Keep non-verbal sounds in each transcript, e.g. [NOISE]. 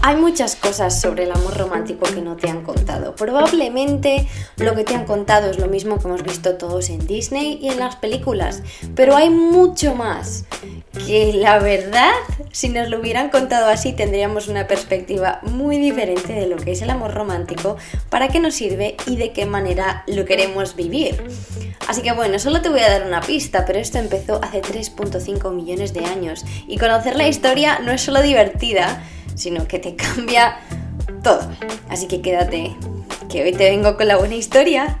Hay muchas cosas sobre el amor romántico que no te han contado. Probablemente lo que te han contado es lo mismo que hemos visto todos en Disney y en las películas, pero hay mucho más que la verdad, si nos lo hubieran contado así, tendríamos una perspectiva muy diferente de lo que es el amor romántico, para qué nos sirve y de qué manera lo queremos vivir. Así que bueno, solo te voy a dar una pista, pero esto empezó hace 3.5 millones de años y conocer la historia no es solo divertida, sino que te [LAUGHS] cambia todo. Así que quédate, que hoy te vengo con la buena historia.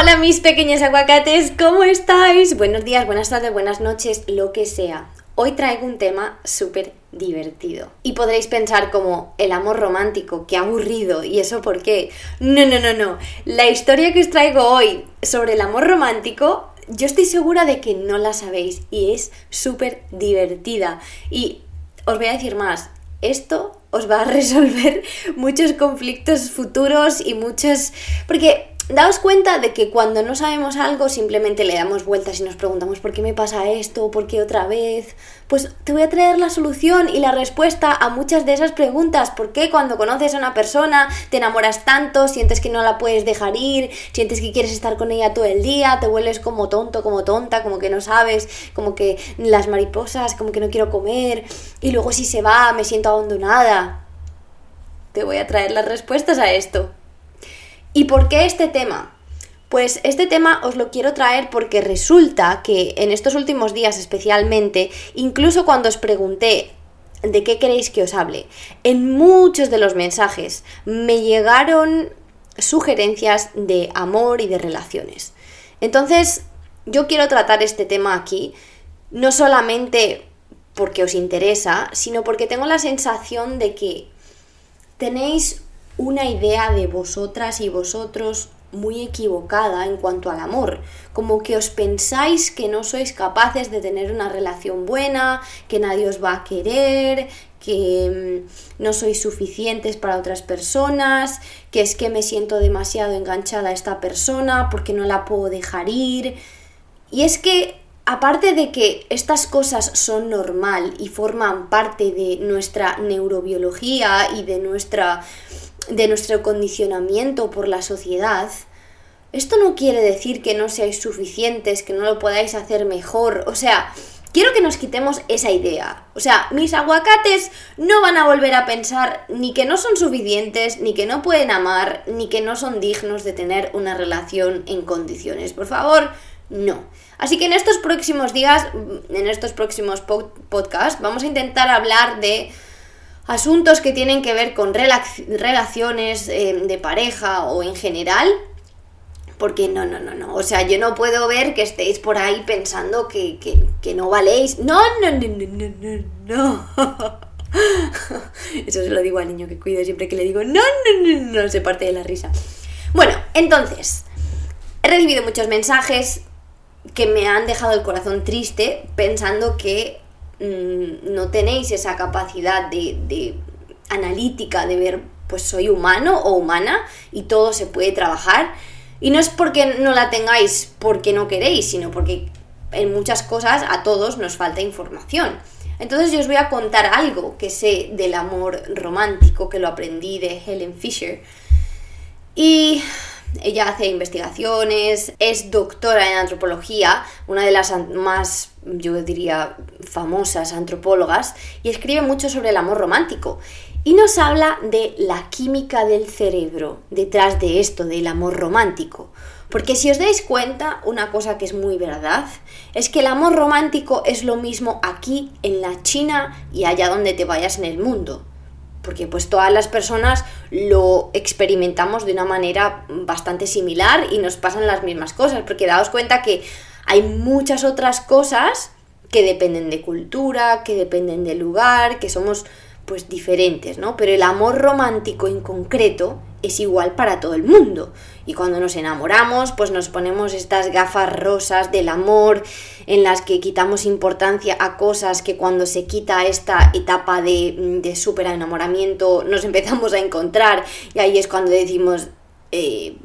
Hola mis pequeños aguacates, ¿cómo estáis? Buenos días, buenas tardes, buenas noches, lo que sea. Hoy traigo un tema súper divertido. Y podréis pensar como el amor romántico, qué aburrido, ¿y eso por qué? No, no, no, no. La historia que os traigo hoy sobre el amor romántico, yo estoy segura de que no la sabéis y es súper divertida. Y os voy a decir más, esto os va a [LAUGHS] resolver muchos conflictos futuros y muchos... Porque Daos cuenta de que cuando no sabemos algo simplemente le damos vueltas y nos preguntamos por qué me pasa esto, por qué otra vez. Pues te voy a traer la solución y la respuesta a muchas de esas preguntas. ¿Por qué cuando conoces a una persona te enamoras tanto, sientes que no la puedes dejar ir, sientes que quieres estar con ella todo el día, te vuelves como tonto, como tonta, como que no sabes, como que las mariposas, como que no quiero comer y luego si se va me siento abandonada? Te voy a traer las respuestas a esto. ¿Y por qué este tema? Pues este tema os lo quiero traer porque resulta que en estos últimos días especialmente, incluso cuando os pregunté de qué queréis que os hable, en muchos de los mensajes me llegaron sugerencias de amor y de relaciones. Entonces, yo quiero tratar este tema aquí, no solamente porque os interesa, sino porque tengo la sensación de que tenéis una idea de vosotras y vosotros muy equivocada en cuanto al amor, como que os pensáis que no sois capaces de tener una relación buena, que nadie os va a querer, que mm, no sois suficientes para otras personas, que es que me siento demasiado enganchada a esta persona porque no la puedo dejar ir. Y es que aparte de que estas cosas son normal y forman parte de nuestra neurobiología y de nuestra de nuestro condicionamiento por la sociedad, esto no quiere decir que no seáis suficientes, que no lo podáis hacer mejor. O sea, quiero que nos quitemos esa idea. O sea, mis aguacates no van a volver a pensar ni que no son suficientes, ni que no pueden amar, ni que no son dignos de tener una relación en condiciones. Por favor, no. Así que en estos próximos días, en estos próximos podcasts, vamos a intentar hablar de asuntos que tienen que ver con relaciones eh, de pareja o en general. Porque no, no, no, no. O sea, yo no puedo ver que estéis por ahí pensando que, no valéis. No, no, no, no, no, no. [LAUGHS] Eso se lo digo al niño que cuido siempre que le digo no, no, no, no, se parte de la risa. Bueno, entonces, he recibido muchos mensajes que me han dejado el corazón triste pensando que Mm, no tenéis esa capacidad de, analítica de ver, pues soy humano o humana y todo se puede trabajar. Y no es porque no la tengáis porque no queréis, sino porque en muchas cosas a todos nos falta información. Entonces yo os voy a contar algo que sé del amor romántico, que lo aprendí de Helen Fisher. Y ella hace investigaciones, es doctora en antropología, una de las más, yo diría, famosas antropólogas, y escribe mucho sobre el amor romántico. Y nos habla de la química del cerebro detrás de esto, del amor romántico. Porque si os dais cuenta, una cosa que es muy verdad, es que el amor romántico es lo mismo aquí, en la China y allá donde te vayas en el mundo porque pues todas las personas lo experimentamos de una manera bastante similar y nos pasan las mismas cosas, porque daos cuenta que hay muchas otras cosas que dependen de cultura, que dependen de lugar, que somos pues diferentes, ¿no? Pero el amor romántico en concreto es igual para todo el mundo. Y cuando nos enamoramos, pues nos ponemos estas gafas rosas del amor en las que quitamos importancia a cosas que cuando se quita esta etapa de, de súper enamoramiento nos empezamos a encontrar y ahí es cuando decimos, eh,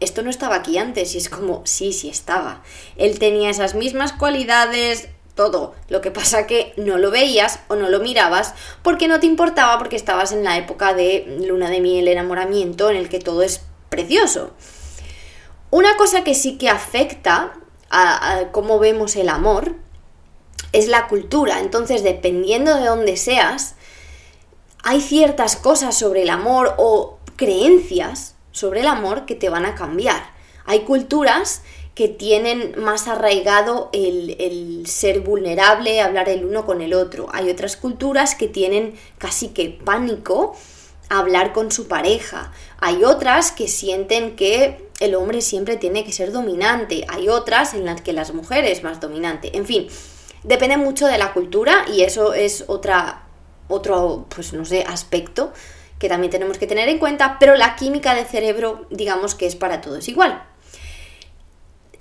esto no estaba aquí antes y es como, sí, sí estaba. Él tenía esas mismas cualidades, todo. Lo que pasa que no lo veías o no lo mirabas porque no te importaba porque estabas en la época de luna de miel, enamoramiento, en el que todo es precioso. Una cosa que sí que afecta a, cómo vemos el amor es la cultura. Entonces, dependiendo de dónde seas, hay ciertas cosas sobre el amor o creencias sobre el amor que te van a cambiar. Hay culturas que tienen más arraigado el, ser vulnerable, hablar el uno con el otro. Hay otras culturas que tienen casi que pánico hablar con su pareja. Hay otras que sienten que el hombre siempre tiene que ser dominante. Hay otras en las que las mujeres más dominante. En fin, depende mucho de la cultura y eso es otra, otro, pues no sé, aspecto que también tenemos que tener en cuenta, pero la química del cerebro digamos que es para todos igual.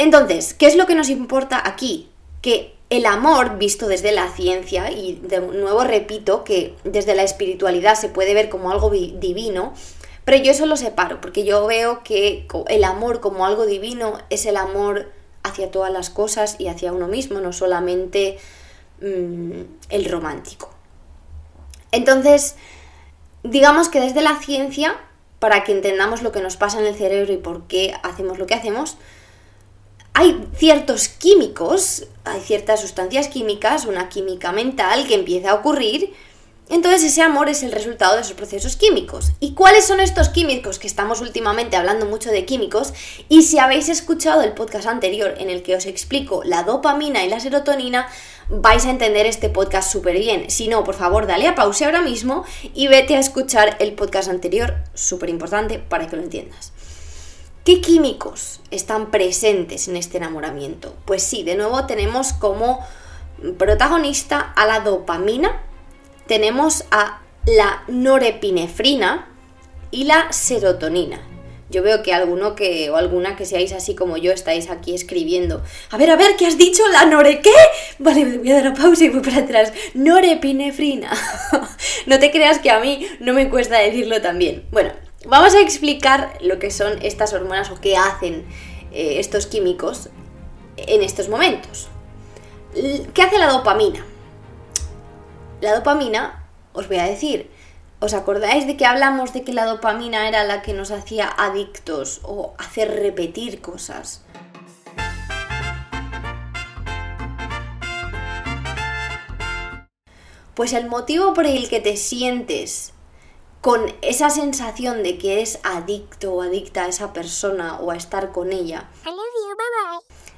Entonces, ¿qué es lo que nos importa aquí? Que el amor visto desde la ciencia, y de nuevo repito que desde la espiritualidad se puede ver como algo divino, pero yo eso lo separo, porque yo veo que el amor como algo divino es el amor hacia todas las cosas y hacia uno mismo, no solamente mm, el romántico. Entonces, digamos que desde la ciencia, para que entendamos lo que nos pasa en el cerebro y por qué hacemos lo que hacemos, ciertos químicos, hay ciertas sustancias químicas, una química mental que empieza a ocurrir, entonces ese amor es el resultado de esos procesos químicos. ¿Y cuáles son estos químicos? Que estamos últimamente hablando mucho de químicos y si habéis escuchado el podcast anterior en el que os explico la dopamina y la serotonina, vais a entender este podcast súper bien. Si no, por favor, dale a pausa ahora mismo y vete a escuchar el podcast anterior, súper importante para que lo entiendas. ¿Qué químicos están presentes en este enamoramiento? Pues sí, de nuevo tenemos como protagonista a la dopamina, tenemos a la norepinefrina y la serotonina. Yo veo que alguno que o alguna que seáis así como yo estáis aquí escribiendo. A ver, a ver, ¿qué has dicho? ¿La nore qué? Vale, voy a dar a pausa y voy para atrás. Norepinefrina. [LAUGHS] no te creas que a mí no me cuesta decirlo también. Bueno, Vamos a explicar lo que son estas hormonas o qué hacen eh, estos químicos en estos momentos. ¿Qué hace la dopamina? La dopamina, os voy a decir, ¿os acordáis de que hablamos de que la dopamina era la que nos hacía adictos o hacer repetir cosas? Pues el motivo por el que te sientes con esa sensación de que eres adicto o adicta a esa persona o a estar con ella.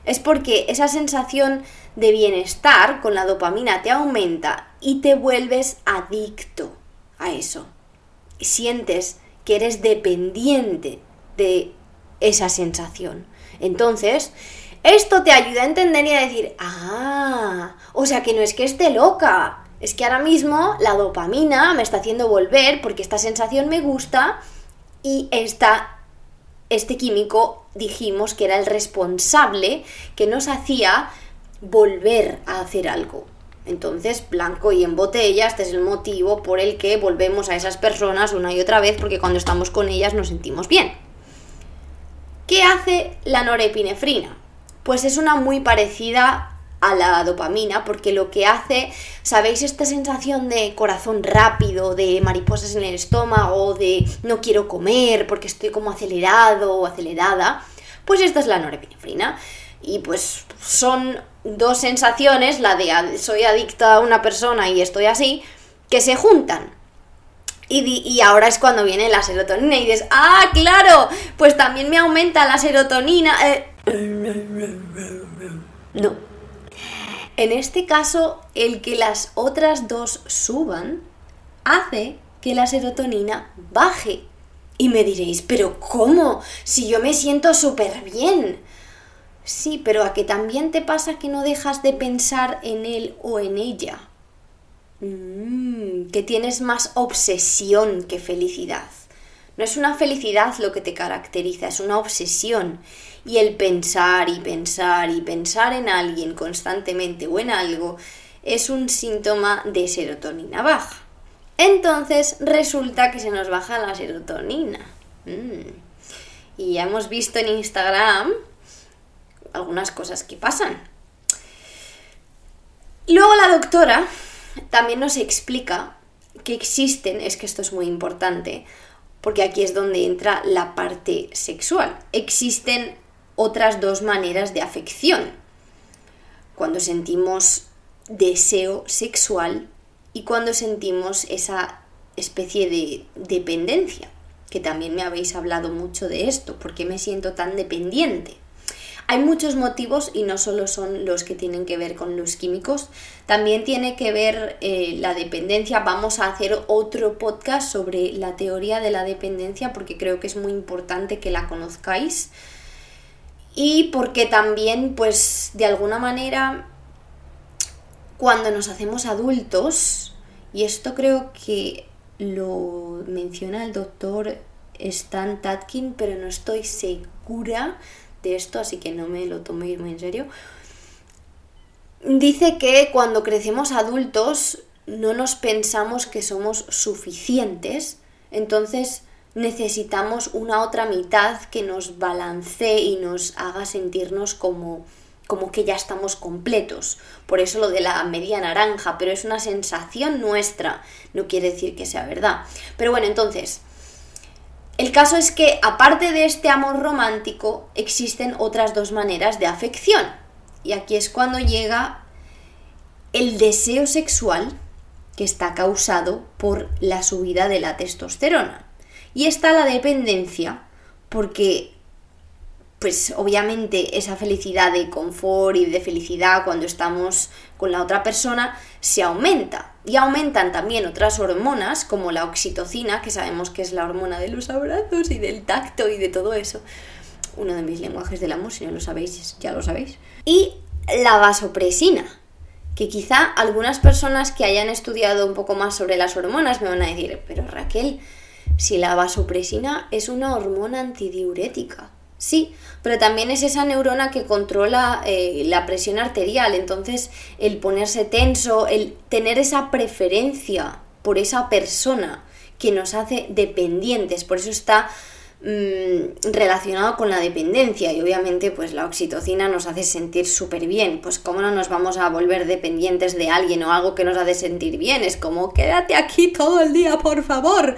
Es porque esa sensación de bienestar con la dopamina te aumenta y te vuelves adicto a eso. Sientes que eres dependiente de esa sensación. Entonces, esto te ayuda a entender y a decir, ah, o sea que no es que esté loca, es que ahora mismo la dopamina me está haciendo volver porque esta sensación me gusta y este químico dijimos que era el responsable que nos hacía volver a hacer algo. Entonces, blanco y en botella, este es el motivo por el que volvemos a esas personas una y otra vez porque cuando estamos con ellas nos sentimos bien. ¿Qué hace la norepinefrina? Pues es una muy parecida a la dopamina porque lo que hace, ¿sabéis esta sensación de corazón rápido, de mariposas en el estómago, de no quiero comer porque estoy como acelerado o acelerada? Pues esta es la norepinefrina. Y pues son dos sensaciones, la de soy adicta a una persona y estoy así, que se juntan. Y, y, ahora es cuando viene la serotonina y dices, ah, claro, pues también me aumenta la serotonina. Eh". No, en este caso, el que las otras dos suban hace que la serotonina baje. Y me diréis, pero ¿cómo? Si yo me siento súper bien. Sí, pero a que también te pasa que no dejas de pensar en él o en ella. Mm, que tienes más obsesión que felicidad. No es una felicidad lo que te caracteriza, es una obsesión. Y el pensar y pensar y pensar en alguien constantemente o en algo es un síntoma de serotonina baja. Entonces resulta que se nos baja la serotonina. Mm. Y ya hemos visto en Instagram algunas cosas que pasan. Luego la doctora también nos explica que existen, es que esto es muy importante, porque aquí es donde entra la parte sexual. Existen otras dos maneras de afección. Cuando sentimos deseo sexual y cuando sentimos esa especie de dependencia, que también me habéis hablado mucho de esto, porque me siento tan dependiente. Hay muchos motivos y no solo son los que tienen que ver con los químicos, también tiene que ver eh, la dependencia. Vamos a hacer otro podcast sobre la teoría de la dependencia porque creo que es muy importante que la conozcáis y porque también pues de alguna manera cuando nos hacemos adultos, y esto creo que lo menciona el doctor Stan Tatkin, pero no estoy segura de esto, así que no me lo toméis muy en serio. Dice que cuando crecemos adultos no nos pensamos que somos suficientes, entonces necesitamos una otra mitad que nos balancee y nos haga sentirnos como como que ya estamos completos. Por eso lo de la media naranja, pero es una sensación nuestra, no quiere decir que sea verdad. Pero bueno, entonces, el caso es que aparte de este amor romántico, existen otras dos maneras de afección. Y aquí es cuando llega el deseo sexual que está causado por la subida de la testosterona. Y está la dependencia, porque pues obviamente esa felicidad de confort y de felicidad cuando estamos con la otra persona se aumenta. Y aumentan también otras hormonas como la oxitocina, que sabemos que es la hormona de los abrazos y del tacto y de todo eso. Uno de mis lenguajes del amor, si no lo sabéis, ya lo sabéis. Y la vasopresina, que quizá algunas personas que hayan estudiado un poco más sobre las hormonas me van a decir, pero Raquel, si la vasopresina es una hormona antidiurética. Sí, pero también es esa neurona que controla eh, la presión arterial. Entonces, el ponerse tenso, el tener esa preferencia por esa persona que nos hace dependientes, por eso está mm, relacionado con la dependencia y obviamente pues la oxitocina nos hace sentir súper bien, pues cómo no nos vamos a volver dependientes de alguien o algo que nos hace sentir bien, es como quédate aquí todo el día por favor.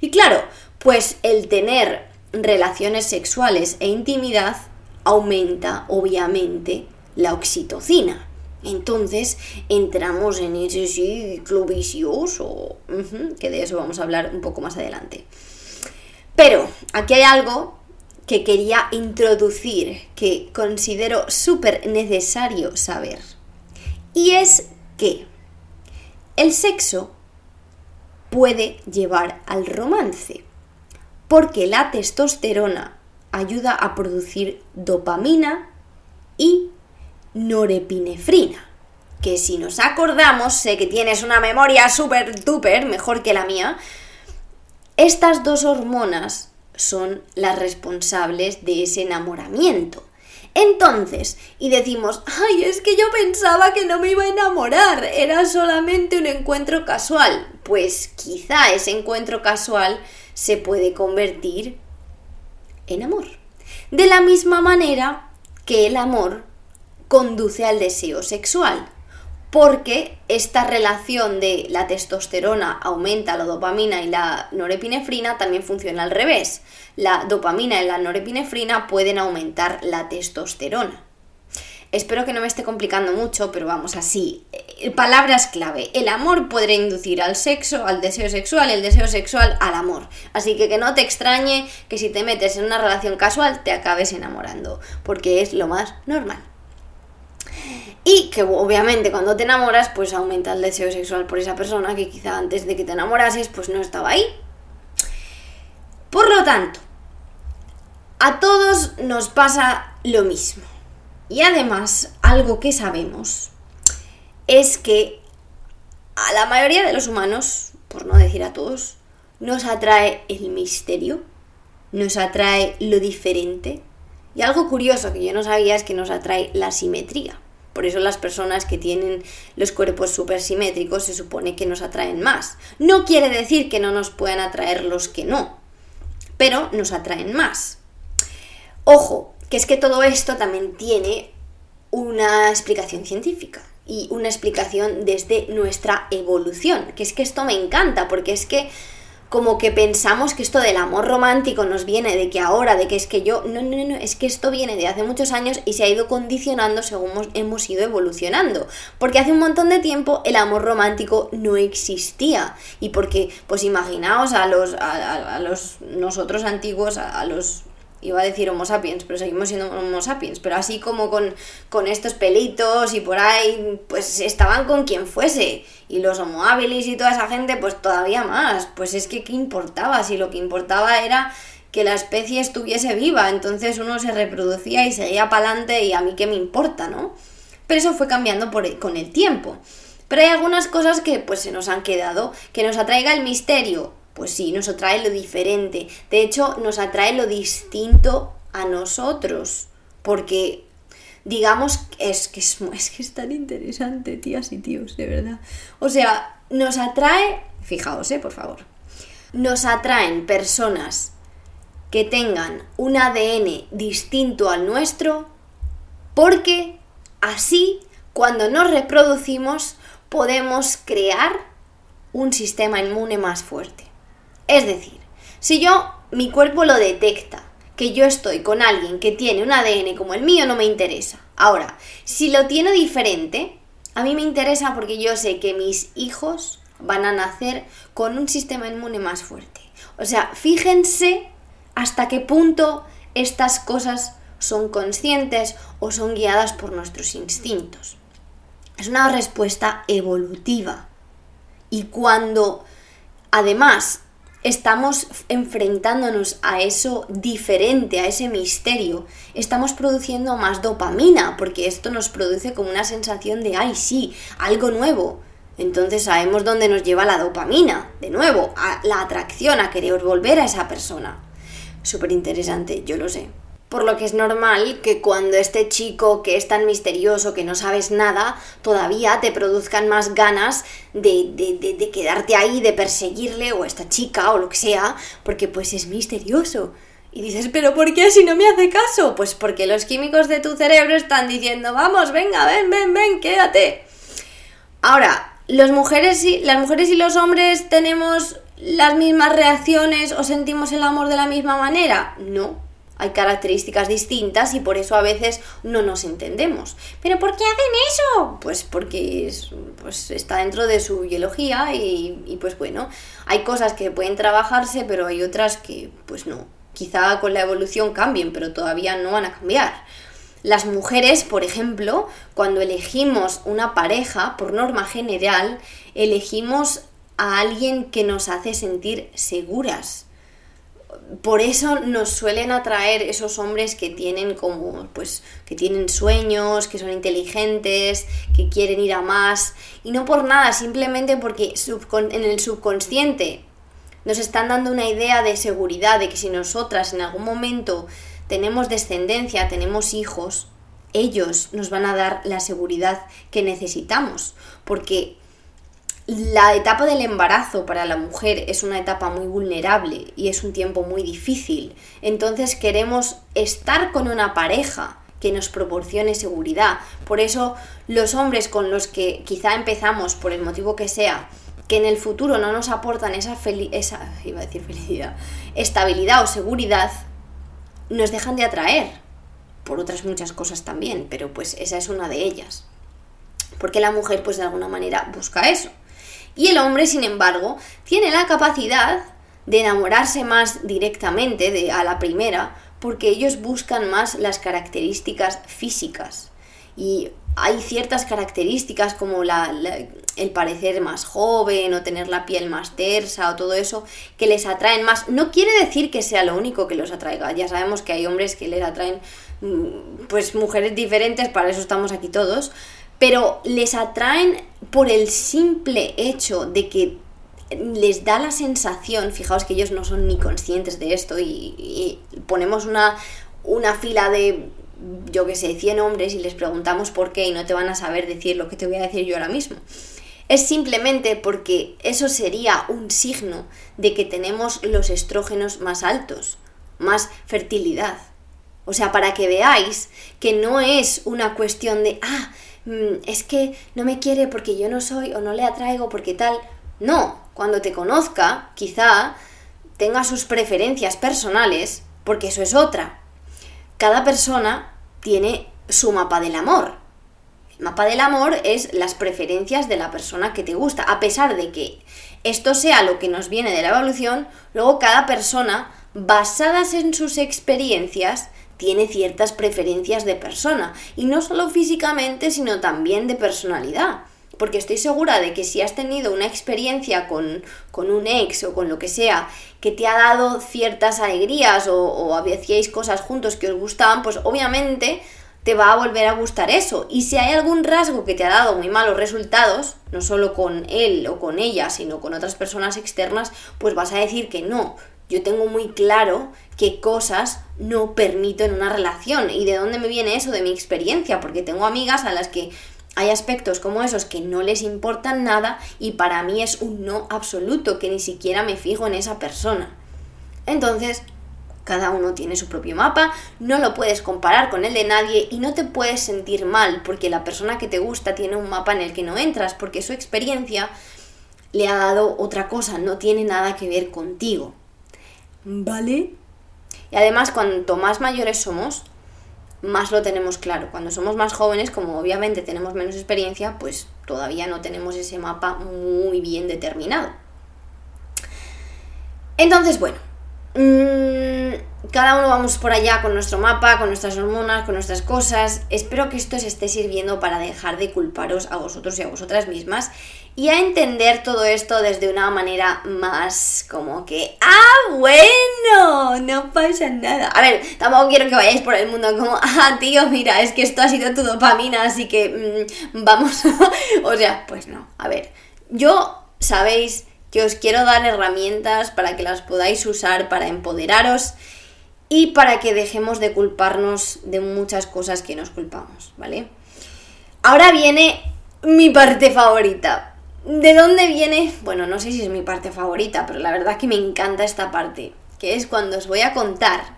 Y claro, pues el tener relaciones sexuales e intimidad, aumenta obviamente la oxitocina. Entonces entramos en ese ciclo vicioso, que de eso vamos a hablar un poco más adelante. Pero aquí hay algo que quería introducir, que considero súper necesario saber. Y es que el sexo puede llevar al romance porque la testosterona ayuda a producir dopamina y norepinefrina. Que si nos acordamos, sé que tienes una memoria súper duper, mejor que la mía, estas dos hormonas son las responsables de ese enamoramiento. Entonces, y decimos, ay, es que yo pensaba que no me iba a enamorar, era solamente un encuentro casual. Pues quizá ese encuentro casual se puede convertir en amor. De la misma manera que el amor conduce al deseo sexual, porque esta relación de la testosterona aumenta la dopamina y la norepinefrina también funciona al revés. La dopamina y la norepinefrina pueden aumentar la testosterona. Espero que no me esté complicando mucho, pero vamos así. Eh, palabras clave. El amor puede inducir al sexo, al deseo sexual, el deseo sexual al amor. Así que que no te extrañe que si te metes en una relación casual te acabes enamorando, porque es lo más normal. Y que obviamente cuando te enamoras pues aumenta el deseo sexual por esa persona que quizá antes de que te enamorases pues no estaba ahí. Por lo tanto, a todos nos pasa lo mismo Y además, algo que sabemos es que a la mayoría de los humanos, por no decir a todos, nos atrae el misterio, nos atrae lo diferente. Y algo curioso que yo no sabía es que nos atrae la simetría. Por eso las personas que tienen los cuerpos supersimétricos se supone que nos atraen más. No quiere decir que no nos puedan atraer los que no, pero nos atraen más. Ojo, que es que todo esto también tiene una explicación científica y una explicación desde nuestra evolución, que es que esto me encanta, porque es que como que pensamos que esto del amor romántico nos viene de que ahora, de que es que yo, no, no, no, es que esto viene de hace muchos años y se ha ido condicionando según hemos ido evolucionando. Porque hace un montón de tiempo el amor romántico no existía. Y porque, pues imaginaos a los, a, los nosotros antiguos, a los iba a decir Homo sapiens, pero seguimos siendo Homo sapiens, pero así como con, con estos pelitos y por ahí, pues estaban con quien fuese. Y los Homo habilis y toda esa gente, pues todavía más. Pues es que, ¿qué importaba? Si lo que importaba era que la especie estuviese viva, entonces uno se reproducía y seguía para adelante y a mí qué me importa, ¿no? Pero eso fue cambiando por con el tiempo. Pero hay algunas cosas que pues se nos han quedado, que nos atraiga el misterio, pues sí, nos atrae lo diferente. De hecho, nos atrae lo distinto a nosotros. Porque, digamos, es que [LAUGHS] es, que es tan interesante, tías y tíos, de verdad. O sea, nos atrae, fijaos, eh, por favor. Nos atraen personas que tengan un ADN distinto al nuestro porque así cuando nos reproducimos podemos crear un sistema inmune más fuerte. Es decir, si yo, mi cuerpo lo detecta, que yo estoy con alguien que tiene un ADN como el mío, no me interesa. Ahora, si lo tiene diferente, a mí me interesa porque yo sé que mis hijos van a nacer con un sistema inmune más fuerte. O sea, fíjense hasta qué punto estas cosas son conscientes o son guiadas por nuestros instintos. Es una respuesta evolutiva. Y cuando además estamos enfrentándonos a eso diferente, a ese misterio, estamos produciendo más dopamina, porque esto nos produce como una sensación de, ay, sí, algo nuevo. Entonces sabemos dónde nos lleva la dopamina, de nuevo, a la atracción, a querer volver a esa persona. Súper interesante, yo lo sé. Por lo que es normal que cuando este chico que es tan misterioso, que no sabes nada, todavía te produzcan más ganas de, de, de, quedarte ahí, de perseguirle, o esta chica, o lo que sea, porque pues es misterioso. Y dices, pero ¿por qué si no me hace caso? Pues porque los químicos de tu cerebro están diciendo, vamos, venga, ven, ven, ven, quédate. Ahora, mujeres y, las mujeres y los hombres tenemos las mismas reacciones o sentimos el amor de la misma manera. No, hay características distintas y por eso a veces no nos entendemos. ¿Pero por qué hacen eso? Pues porque pues está dentro de su biología y, y, pues bueno, hay cosas que pueden trabajarse, pero hay otras que pues no. Quizá con la evolución cambien, pero todavía no van a cambiar. Las mujeres, por ejemplo, cuando elegimos una pareja, por norma general, elegimos a alguien que nos hace sentir seguras por eso nos suelen atraer esos hombres que tienen como pues que tienen sueños, que son inteligentes, que quieren ir a más. Y no por nada, simplemente porque en el subconsciente nos están dando una idea de seguridad de que si nosotras en algún momento tenemos descendencia, tenemos hijos, ellos nos van a dar la seguridad que necesitamos, porque la etapa del embarazo para la mujer es una etapa muy vulnerable y es un tiempo muy difícil. Entonces queremos estar con una pareja que nos proporcione seguridad. Por eso los hombres con los que quizá empezamos, por el motivo que sea, que en el futuro no nos aportan esa, esa iba a decir felicidad, estabilidad o seguridad, nos dejan de atraer. Por otras muchas cosas también, pero pues esa es una de ellas. Porque la mujer pues de alguna manera busca eso. Y el hombre, sin embargo, tiene la capacidad de enamorarse más directamente de, a la primera porque ellos buscan más las características físicas. Y hay ciertas características como la, el parecer más joven o tener la piel más tersa o todo eso que les atraen más. No quiere decir que sea lo único que los atraiga. Ya sabemos que hay hombres que les atraen mm, pues mujeres diferentes, para eso estamos aquí todos, pero les atraen por el simple hecho de que les da la sensación, fijaos que ellos no son ni conscientes de esto y, ponemos una, una fila de, yo que sé, 100 hombres y les preguntamos por qué y no te van a saber decir lo que te voy a decir yo ahora mismo. Es simplemente porque eso sería un signo de que tenemos los estrógenos más altos, más fertilidad. O sea, para que veáis que no es una cuestión de, ah, es que no me quiere porque yo no soy o no le atraigo porque tal. No, cuando te conozca, quizá tenga sus preferencias personales, porque eso es otra. Cada persona tiene su mapa del amor. El mapa del amor es las preferencias de la persona que te gusta. A pesar de que esto sea lo que nos viene de la evolución, luego cada persona, basadas en sus experiencias, tiene ciertas preferencias de persona. Y no solo físicamente, sino también de personalidad porque estoy segura de que si has tenido una experiencia con, un ex o con lo que sea que te ha dado ciertas alegrías o, o hacíais cosas juntos que os gustaban, pues obviamente te va a volver a gustar eso. Y si hay algún rasgo que te ha dado muy malos resultados, no solo con él o con ella, sino con otras personas externas, pues vas a decir que no. Yo tengo muy claro qué cosas no permito en una relación. ¿Y de dónde me viene eso? De mi experiencia, porque tengo amigas a las que hay aspectos como esos que no les importan nada y para mí es un no absoluto, que ni siquiera me fijo en esa persona. Entonces, cada uno tiene su propio mapa, no lo puedes comparar con el de nadie y no te puedes sentir mal porque la persona que te gusta tiene un mapa en el que no entras porque su experiencia le ha dado otra cosa, no tiene nada que ver contigo. ¿Vale? Y además, cuanto más mayores somos, más lo tenemos claro. Cuando somos más jóvenes, como obviamente tenemos menos experiencia, pues todavía no tenemos ese mapa muy bien determinado. Entonces, bueno, mm, cada uno vamos por allá con nuestro mapa, con nuestras hormonas, con nuestras cosas. Espero que esto os esté sirviendo para dejar de culparos a vosotros y a vosotras mismas y a entender todo esto desde una manera más como que, ah, bueno, no pasa nada. A ver, tampoco quiero que vayáis por el mundo como, ah, tío, mira, es que esto ha sido tu dopamina, así que mm, vamos, [LAUGHS] o sea, pues no, a ver, yo sabéis que os quiero dar herramientas para que las podáis usar para empoderaros y para que dejemos de culparnos de muchas cosas que nos culpamos, ¿vale? Ahora viene mi parte favorita. ¿De dónde viene? Bueno, no sé si es mi parte favorita, pero la verdad que me encanta esta parte, que es cuando os voy a contar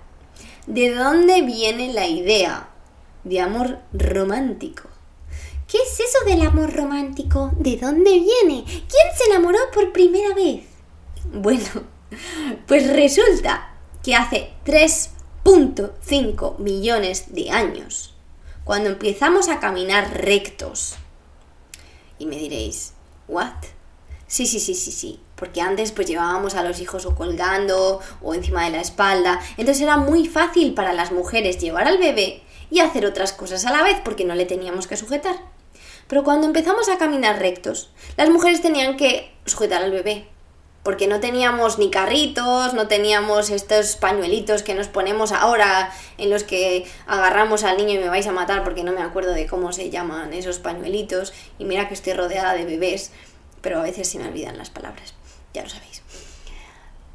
de dónde viene la idea de amor romántico. ¿Qué es eso del amor romántico? ¿De dónde viene? ¿Quién se enamoró por primera vez? Bueno, [LAUGHS] pues resulta que hace 3.5 millones de años, cuando empezamos a caminar rectos, y me diréis, ¿What? Sí, sí, sí, sí, sí. Porque antes pues llevábamos a los hijos o colgando o encima de la espalda. Entonces era muy fácil para las mujeres llevar al bebé y hacer otras cosas a la vez porque no le teníamos que sujetar. Pero cuando empezamos a caminar rectos, las mujeres tenían que sujetar al bebé. Porque no teníamos ni carritos, no teníamos estos pañuelitos que nos ponemos ahora en los que agarramos al niño y me vais a matar porque no me acuerdo de cómo se llaman esos pañuelitos. Y mira que estoy rodeada de bebés, pero a veces se me olvidan las palabras, ya lo sabéis.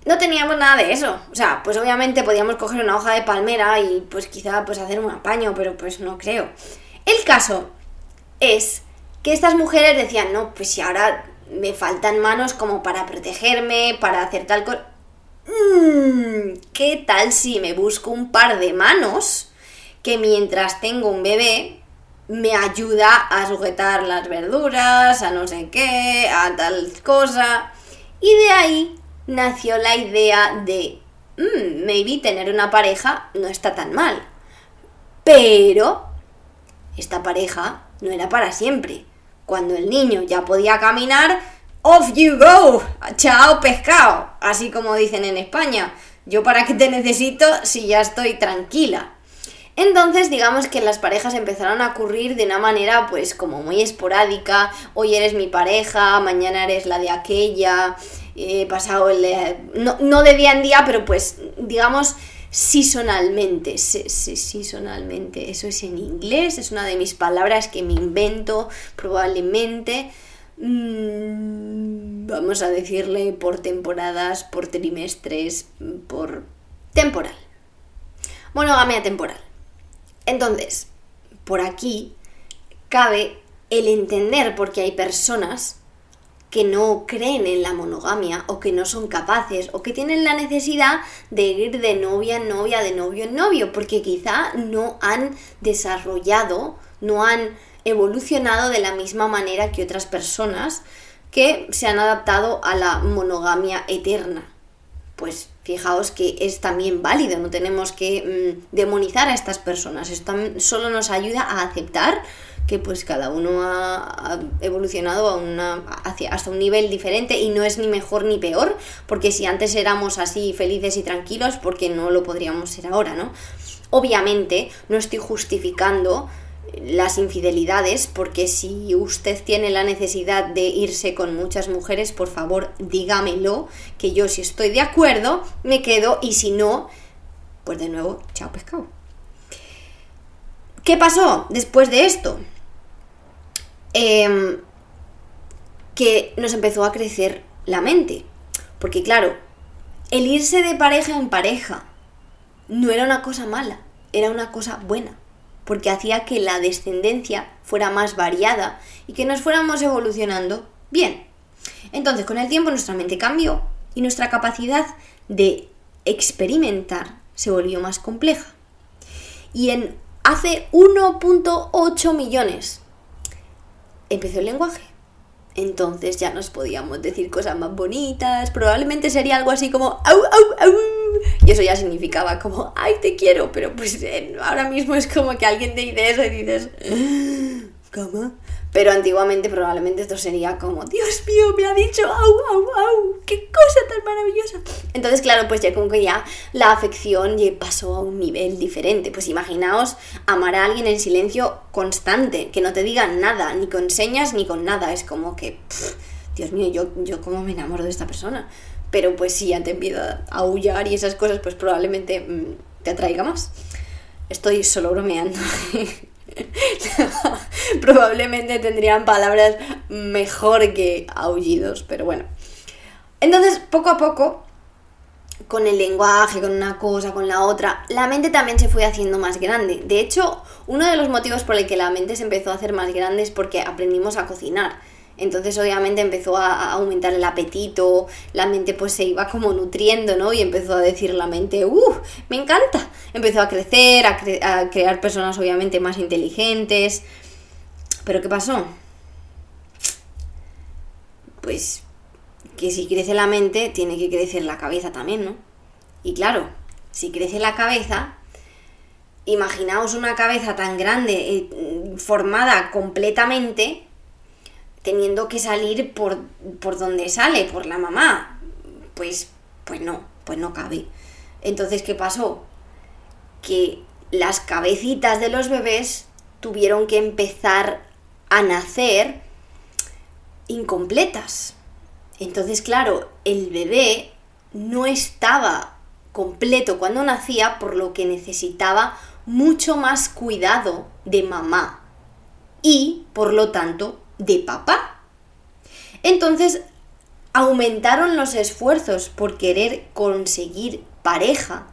No teníamos nada de eso. O sea, pues obviamente podíamos coger una hoja de palmera y pues quizá pues hacer un apaño, pero pues no creo. El caso es que estas mujeres decían, no, pues si ahora me faltan manos como para protegerme, para hacer tal cosa. Mm, ¿Qué tal si me busco un par de manos que mientras tengo un bebé me ayuda a sujetar las verduras, a no sé qué, a tal cosa? Y de ahí nació la idea de, mm, maybe tener una pareja no está tan mal. Pero esta pareja no era para siempre cuando el niño ya podía caminar, off you go, chao pescado, así como dicen en España. Yo para qué te necesito si ya estoy tranquila. Entonces, digamos que las parejas empezaron a ocurrir de una manera pues como muy esporádica. Hoy eres mi pareja, mañana eres la de aquella, he pasado el. No, no de día en día, pero pues digamos seasonalmente, seasonalmente, eso es en inglés, es una de mis palabras que me invento probablemente. Mm, vamos a decirle por temporadas, por trimestres, por temporal. Monogamia temporal. Entonces, por aquí cabe el entender porque hay personas que no creen en la monogamia o que no son capaces o que tienen la necesidad de ir de novia en novia, de novio en novio, porque quizá no han desarrollado, no han evolucionado de la misma manera que otras personas que se han adaptado a la monogamia eterna. Pues fijaos que es también válido, no tenemos que mm, demonizar a estas personas, esto solo nos ayuda a aceptar que pues cada uno ha, evolucionado a una, hacia, hasta un nivel diferente y no es ni mejor ni peor, porque si antes éramos así felices y tranquilos, porque no lo podríamos ser ahora, ¿no? Obviamente no estoy justificando las infidelidades, porque si usted tiene la necesidad de irse con muchas mujeres, por favor dígamelo, que yo si estoy de acuerdo me quedo y si no, pues de nuevo, chao pescado. ¿Qué pasó después de esto? Em, que nos empezó a crecer la mente. Porque claro, el irse de pareja en pareja no era una cosa mala, era una cosa buena, porque hacía que la descendencia fuera más variada y que nos fuéramos evolucionando bien. Entonces, con el tiempo nuestra mente cambió y nuestra capacidad de experimentar se volvió más compleja. Y en hace 1.8 millones empezó el lenguaje. Entonces ya nos podíamos decir cosas más bonitas, probablemente sería algo así como au, au, au. Y eso ya significaba como, ay, te quiero, pero pues eh, ahora mismo es como que alguien te dice eso y dices, ¿cómo? Pero antiguamente probablemente esto sería como, Dios mío, me ha dicho, au, au, au, qué cosa tan maravillosa. Entonces, claro, pues ya como que ya la afección ya pasó a un nivel diferente. Pues imaginaos amar a alguien en silencio constante, que no te digan nada, ni con señas ni con nada. Es como que, Dios mío, yo, yo cómo me enamoro de esta persona. Pero pues si ya te empieza a aullar y esas cosas, pues probablemente mm, te atraiga más. Estoy solo bromeando. [LAUGHS] [LAUGHS] probablemente tendrían palabras mejor que aullidos, pero bueno. Entonces, poco a poco, con el lenguaje, con una cosa, con la otra, la mente también se fue haciendo más grande. De hecho, uno de los motivos por el que la mente se empezó a hacer más grande es porque aprendimos a cocinar. Entonces obviamente empezó a aumentar el apetito, la mente pues se iba como nutriendo, ¿no? Y empezó a decir la mente, ¡uh! Me encanta. Empezó a crecer, a, crear personas obviamente más inteligentes. Pero ¿qué pasó? Pues que si crece la mente, tiene que crecer la cabeza también, ¿no? Y claro, si crece la cabeza, imaginaos una cabeza tan grande, eh, formada completamente, teniendo que salir por, por donde sale, por la mamá. Pues, pues no, pues no cabe. Entonces, ¿qué pasó? Que las cabecitas de los bebés tuvieron que empezar a nacer incompletas. Entonces, claro, el bebé no estaba completo cuando nacía, por lo que necesitaba mucho más cuidado de mamá y, por lo tanto, de papá. Entonces aumentaron los esfuerzos por querer conseguir pareja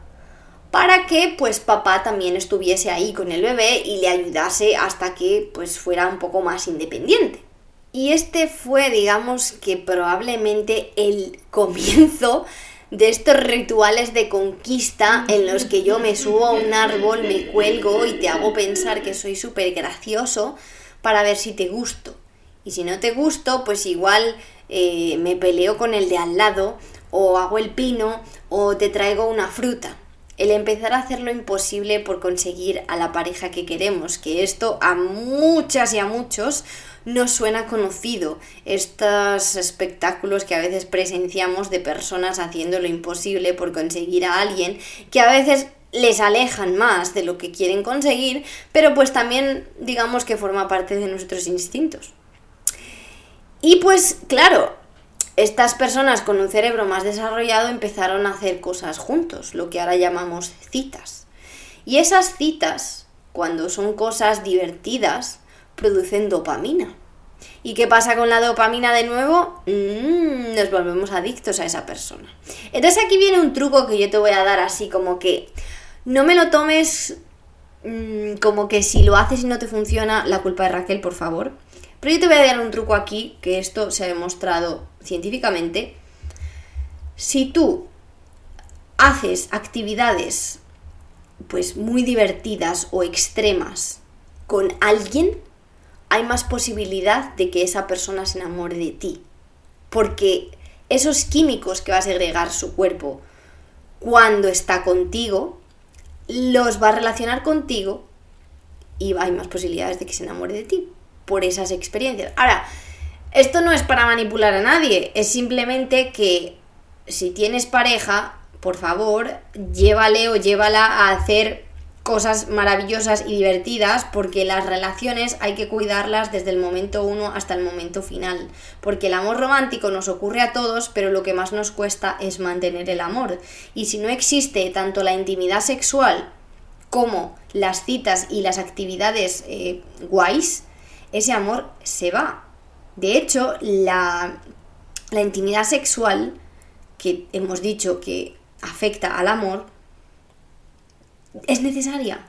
para que pues papá también estuviese ahí con el bebé y le ayudase hasta que pues fuera un poco más independiente. Y este fue, digamos que probablemente el comienzo de estos rituales de conquista en los que yo me subo a un árbol, me cuelgo y te hago pensar que soy súper gracioso para ver si te gusto. Y si no te gusto, pues igual eh, me peleo con el de al lado, o hago el pino, o te traigo una fruta. El empezar a hacer lo imposible por conseguir a la pareja que queremos, que esto a muchas y a muchos nos suena conocido. Estos espectáculos que a veces presenciamos de personas haciendo lo imposible por conseguir a alguien, que a veces les alejan más de lo que quieren conseguir, pero pues también digamos que forma parte de nuestros instintos. Y pues claro, estas personas con un cerebro más desarrollado empezaron a hacer cosas juntos, lo que ahora llamamos citas. Y esas citas, cuando son cosas divertidas, producen dopamina. ¿Y qué pasa con la dopamina de nuevo? Mm, nos volvemos adictos a esa persona. Entonces aquí viene un truco que yo te voy a dar así como que no me lo tomes mm, como que si lo haces y no te funciona, la culpa de Raquel, por favor. Pero yo te voy a dar un truco aquí, que esto se ha demostrado científicamente. Si tú haces actividades pues muy divertidas o extremas con alguien, hay más posibilidad de que esa persona se enamore de ti. Porque esos químicos que va a segregar su cuerpo cuando está contigo, los va a relacionar contigo y hay más posibilidades de que se enamore de ti por esas experiencias. Ahora, esto no es para manipular a nadie, es simplemente que si tienes pareja, por favor, llévale o llévala a hacer cosas maravillosas y divertidas porque las relaciones hay que cuidarlas desde el momento uno hasta el momento final porque el amor romántico nos ocurre a todos pero lo que más nos cuesta es mantener el amor y si no existe tanto la intimidad sexual como las citas y las actividades eh, guays ese amor se va. De hecho, la, intimidad sexual, que hemos dicho que afecta al amor, es necesaria.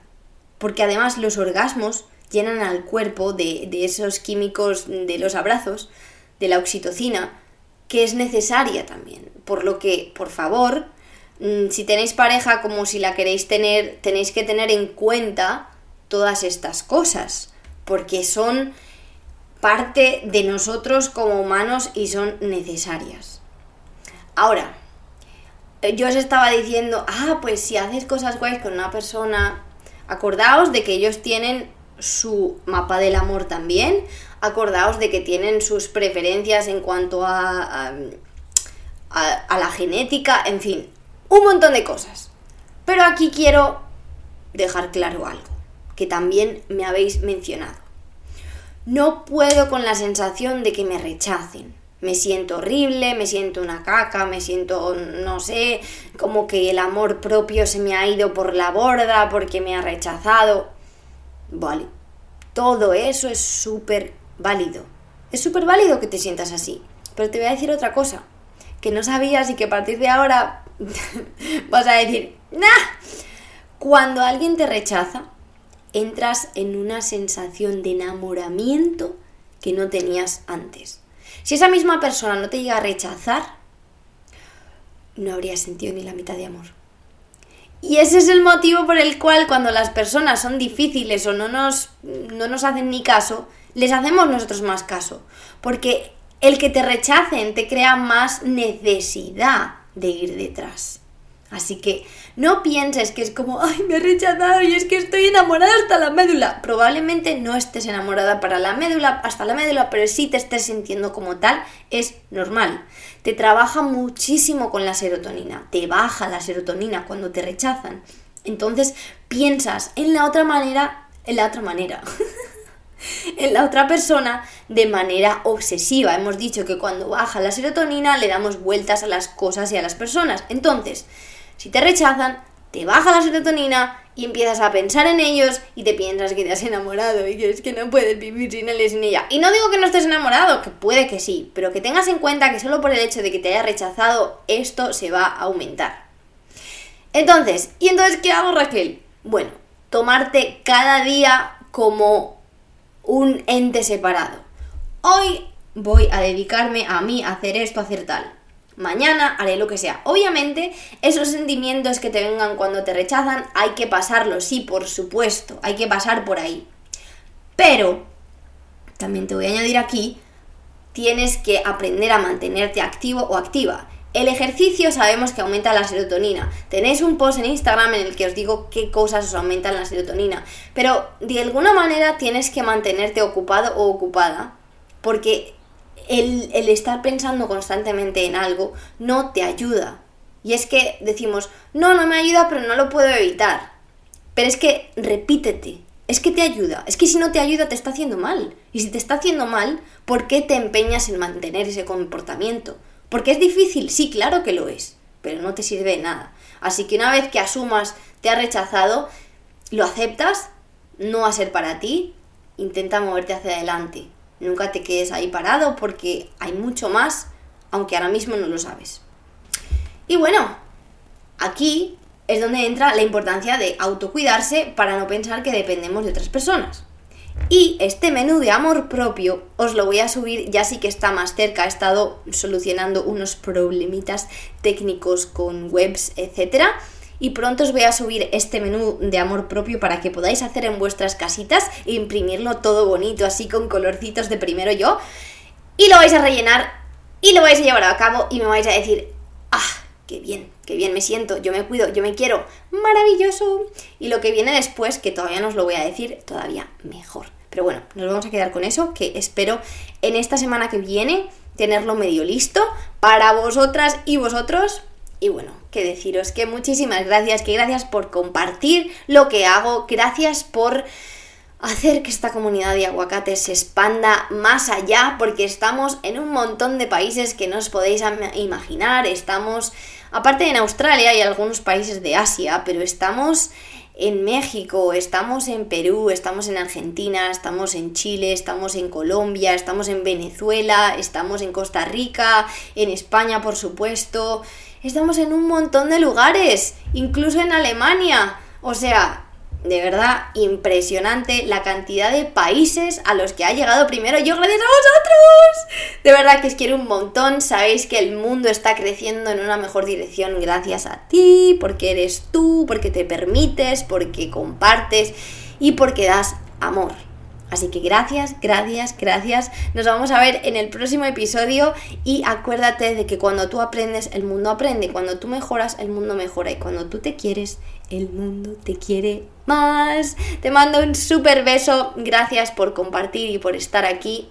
Porque además los orgasmos llenan al cuerpo de, de, esos químicos de los abrazos, de la oxitocina, que es necesaria también. Por lo que, por favor, mm, si tenéis pareja como si la queréis tener, tenéis que tener en cuenta todas estas cosas porque son parte de nosotros como humanos y son necesarias. Ahora, yo os estaba diciendo, ah, pues si haces cosas guays con una persona, acordaos de que ellos tienen su mapa del amor también, acordaos de que tienen sus preferencias en cuanto a, a, a la genética, en fin, un montón de cosas. Pero aquí quiero dejar claro algo, que también me habéis mencionado. No puedo con la sensación de que me rechacen. Me siento horrible, me siento una caca, me siento, no sé, como que el amor propio se me ha ido por la borda porque me ha rechazado. Vale, todo eso es súper válido. Es súper válido que te sientas así. Pero te voy a decir otra cosa, que no sabías y que a partir de ahora [LAUGHS] vas a decir, ¡nah! Cuando alguien te rechaza, entras en una sensación de enamoramiento que no tenías antes. Si esa misma persona no te llega a rechazar, no habría sentido ni la mitad de amor. Y ese es el motivo por el cual cuando las personas son difíciles o no nos, no nos hacen ni caso, les hacemos nosotros más caso. Porque el que te rechacen te crea más necesidad de ir detrás. Así que no pienses que es como, ay, me ha rechazado y es que estoy enamorada hasta la médula. Probablemente no estés enamorada para la médula, hasta la médula, pero sí te estés sintiendo como tal, es normal. Te trabaja muchísimo con la serotonina, te baja la serotonina cuando te rechazan. Entonces piensas en la otra manera, en la otra manera. [LAUGHS] en la otra persona de manera obsesiva. Hemos dicho que cuando baja la serotonina le damos vueltas a las cosas y a las personas. Entonces, si te rechazan, te baja la serotonina y empiezas a pensar en ellos y te piensas que te has enamorado y que es que no puedes vivir sin él y sin ella. Y no digo que no estés enamorado, que puede que sí, pero que tengas en cuenta que solo por el hecho de que te haya rechazado, esto se va a aumentar. Entonces, ¿y entonces qué hago Raquel? Bueno, tomarte cada día como un ente separado. Hoy voy a dedicarme a mí, a hacer esto, a hacer tal mañana haré lo que sea. Obviamente, esos sentimientos que te vengan cuando te rechazan, hay que pasarlos, sí, por supuesto, hay que pasar por ahí. Pero, también te voy a añadir aquí, tienes que aprender a mantenerte activo o activa. El ejercicio sabemos que aumenta la serotonina. Tenéis un post en Instagram en el que os digo qué cosas os aumentan la serotonina. Pero de alguna manera tienes que mantenerte ocupado o ocupada. Porque el, estar pensando constantemente en algo no te ayuda. Y es que decimos, no, no me ayuda, pero no lo puedo evitar. Pero es que repítete, es que te ayuda, es que si no te ayuda te está haciendo mal. Y si te está haciendo mal, ¿por qué te empeñas en mantener ese comportamiento? Porque es difícil, sí, claro que lo es, pero no te sirve de nada. Así que una vez que asumas, te ha rechazado, lo aceptas, no va a ser para ti, intenta moverte hacia adelante. Nunca te quedes ahí parado porque hay mucho más, aunque ahora mismo no lo sabes. Y bueno, aquí es donde entra la importancia de autocuidarse para no pensar que dependemos de otras personas. Y este menú de amor propio os lo voy a subir ya sí que está más cerca. He estado solucionando unos problemitas técnicos con webs, etc. Y pronto os voy a subir este menú de amor propio para que podáis hacer en vuestras casitas e imprimirlo todo bonito, así con colorcitos de primero yo. Y lo vais a rellenar y lo vais a llevar a cabo y me vais a decir, ah, qué bien, qué bien me siento, yo me cuido, yo me quiero, maravilloso. Y lo que viene después, que todavía no os lo voy a decir, todavía mejor. Pero bueno, nos vamos a quedar con eso, que espero en esta semana que viene tenerlo medio listo para vosotras y vosotros. Y bueno, que deciros que muchísimas gracias, que gracias por compartir lo que hago, gracias por hacer que esta comunidad de aguacates se expanda más allá, porque estamos en un montón de países que no os podéis imaginar, estamos Aparte en Australia y algunos países de Asia, pero estamos en México, estamos en Perú, estamos en Argentina, estamos en Chile, estamos en Colombia, estamos en Venezuela, estamos en Costa Rica, en España por supuesto, estamos en un montón de lugares, incluso en Alemania. O sea, de verdad impresionante la cantidad de países a los que ha llegado primero yo gracias a vosotros. De verdad que os quiero un montón. Sabéis que el mundo está creciendo en una mejor dirección gracias a ti, porque eres tú, porque te permites, porque compartes y porque das amor. Así que gracias, gracias, gracias. Nos vamos a ver en el próximo episodio y acuérdate de que cuando tú aprendes, el mundo aprende. Cuando tú mejoras, el mundo mejora. Y cuando tú te quieres, el mundo te quiere más. Te mando un súper beso. Gracias por compartir y por estar aquí.